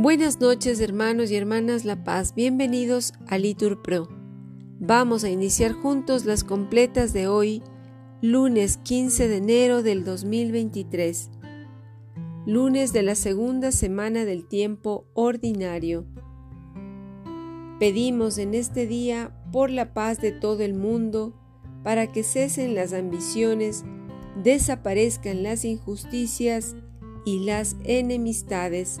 Buenas noches hermanos y hermanas La Paz, bienvenidos a Litur Pro. Vamos a iniciar juntos las completas de hoy, lunes 15 de enero del 2023, lunes de la segunda semana del tiempo ordinario. Pedimos en este día por la paz de todo el mundo, para que cesen las ambiciones, desaparezcan las injusticias y las enemistades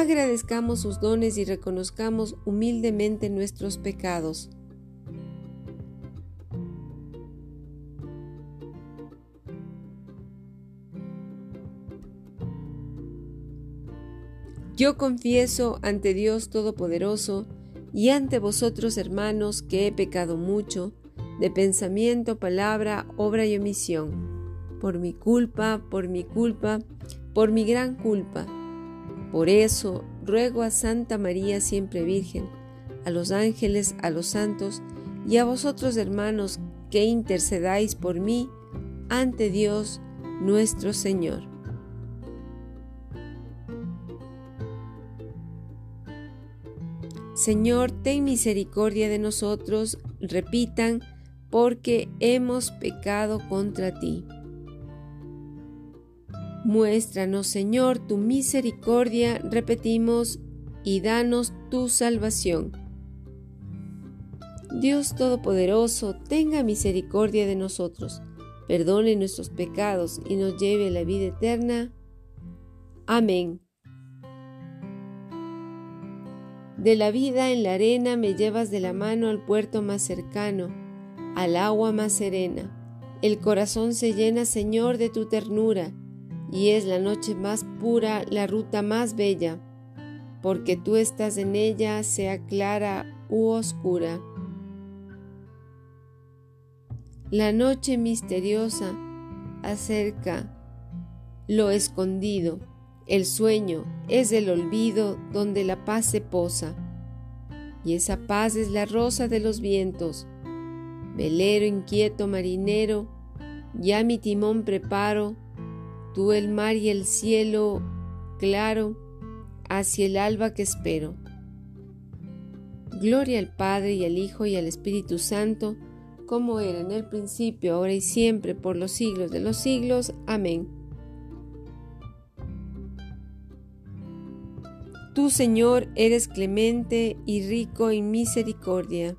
agradezcamos sus dones y reconozcamos humildemente nuestros pecados. Yo confieso ante Dios Todopoderoso y ante vosotros hermanos que he pecado mucho, de pensamiento, palabra, obra y omisión, por mi culpa, por mi culpa, por mi gran culpa por eso ruego a Santa María siempre Virgen, a los ángeles, a los santos y a vosotros hermanos que intercedáis por mí ante Dios nuestro Señor. Señor, ten misericordia de nosotros, repitan, porque hemos pecado contra ti. Muéstranos, Señor, tu misericordia, repetimos, y danos tu salvación. Dios Todopoderoso, tenga misericordia de nosotros, perdone nuestros pecados y nos lleve a la vida eterna. Amén. De la vida en la arena me llevas de la mano al puerto más cercano, al agua más serena. El corazón se llena, Señor, de tu ternura y es la noche más pura, la ruta más bella, porque tú estás en ella, sea clara u oscura. La noche misteriosa acerca lo escondido, el sueño es el olvido donde la paz se posa, y esa paz es la rosa de los vientos. Velero inquieto marinero, ya mi timón preparo, tú el mar y el cielo claro, hacia el alba que espero. Gloria al Padre y al Hijo y al Espíritu Santo, como era en el principio, ahora y siempre, por los siglos de los siglos. Amén. Tú, Señor, eres clemente y rico en misericordia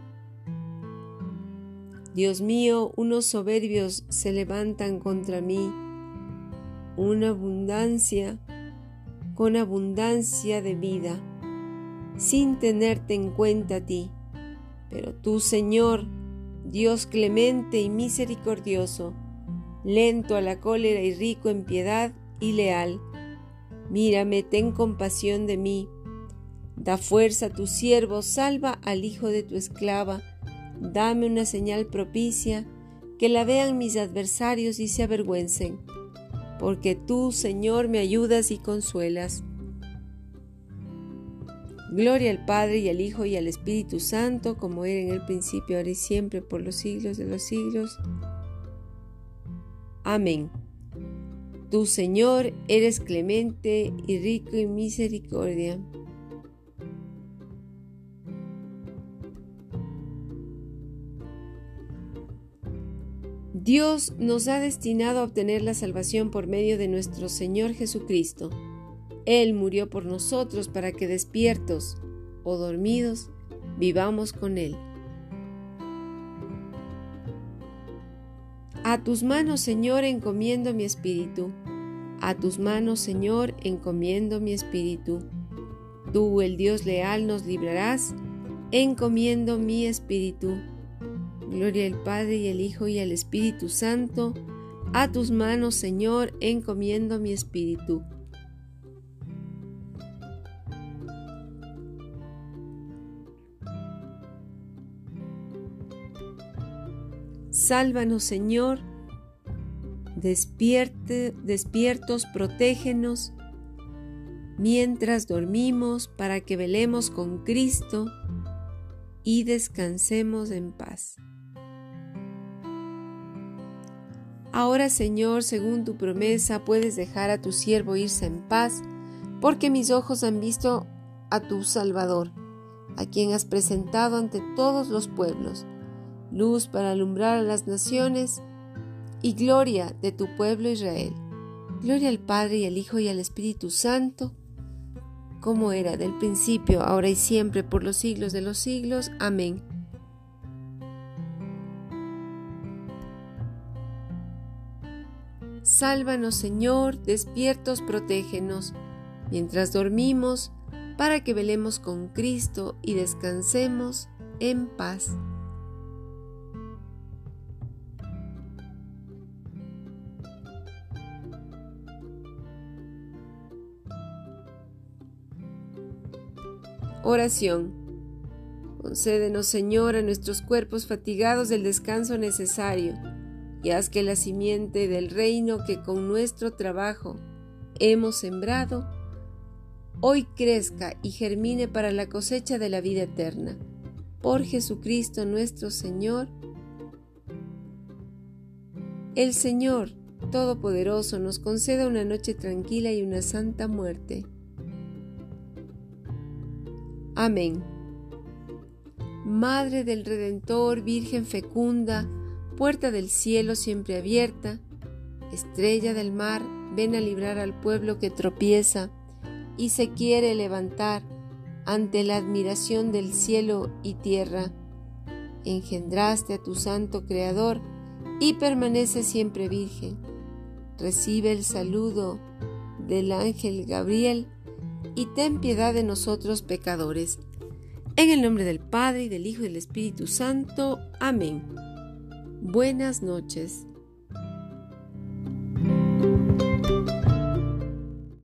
Dios mío, unos soberbios se levantan contra mí, una abundancia, con abundancia de vida, sin tenerte en cuenta a ti. Pero tú, Señor, Dios clemente y misericordioso, lento a la cólera y rico en piedad y leal, mírame, ten compasión de mí. Da fuerza a tu siervo, salva al hijo de tu esclava, dame una señal propicia, que la vean mis adversarios y se avergüencen, porque tú, Señor, me ayudas y consuelas. Gloria al Padre y al Hijo y al Espíritu Santo, como era en el principio, ahora y siempre, por los siglos de los siglos. Amén. Tú, Señor, eres clemente y rico en misericordia. Dios nos ha destinado a obtener la salvación por medio de nuestro Señor Jesucristo. Él murió por nosotros para que despiertos o dormidos vivamos con Él. A tus manos, Señor, encomiendo mi espíritu. A tus manos, Señor, encomiendo mi espíritu. Tú, el Dios leal, nos librarás. Encomiendo mi espíritu. Gloria al Padre y al Hijo y al Espíritu Santo. A tus manos, Señor, encomiendo mi espíritu. Sálvanos, Señor. Despierte, despiertos, protégenos mientras dormimos para que velemos con Cristo y descansemos en paz. Ahora, Señor, según tu promesa, puedes dejar a tu siervo irse en paz, porque mis ojos han visto a tu Salvador, a quien has presentado ante todos los pueblos, luz para alumbrar a las naciones y gloria de tu pueblo Israel. Gloria al Padre y al Hijo y al Espíritu Santo, como era del principio, ahora y siempre, por los siglos de los siglos. Amén. Sálvanos, Señor, despiertos, protégenos, mientras dormimos, para que velemos con Cristo y descansemos en paz. Oración. Concédenos, Señor, a nuestros cuerpos fatigados el descanso necesario y haz que la simiente del reino que con nuestro trabajo hemos sembrado, hoy crezca y germine para la cosecha de la vida eterna. Por Jesucristo nuestro Señor. El Señor Todopoderoso nos conceda una noche tranquila y una santa muerte. Amén. Madre del Redentor, Virgen fecunda, puerta del cielo siempre abierta, estrella del mar, ven a librar al pueblo que tropieza y se quiere levantar ante la admiración del cielo y tierra. Engendraste a tu santo Creador y permanece siempre virgen. Recibe el saludo del ángel Gabriel y ten piedad de nosotros pecadores. En el nombre del Padre y del Hijo y del Espíritu Santo. Amén. Buenas noches.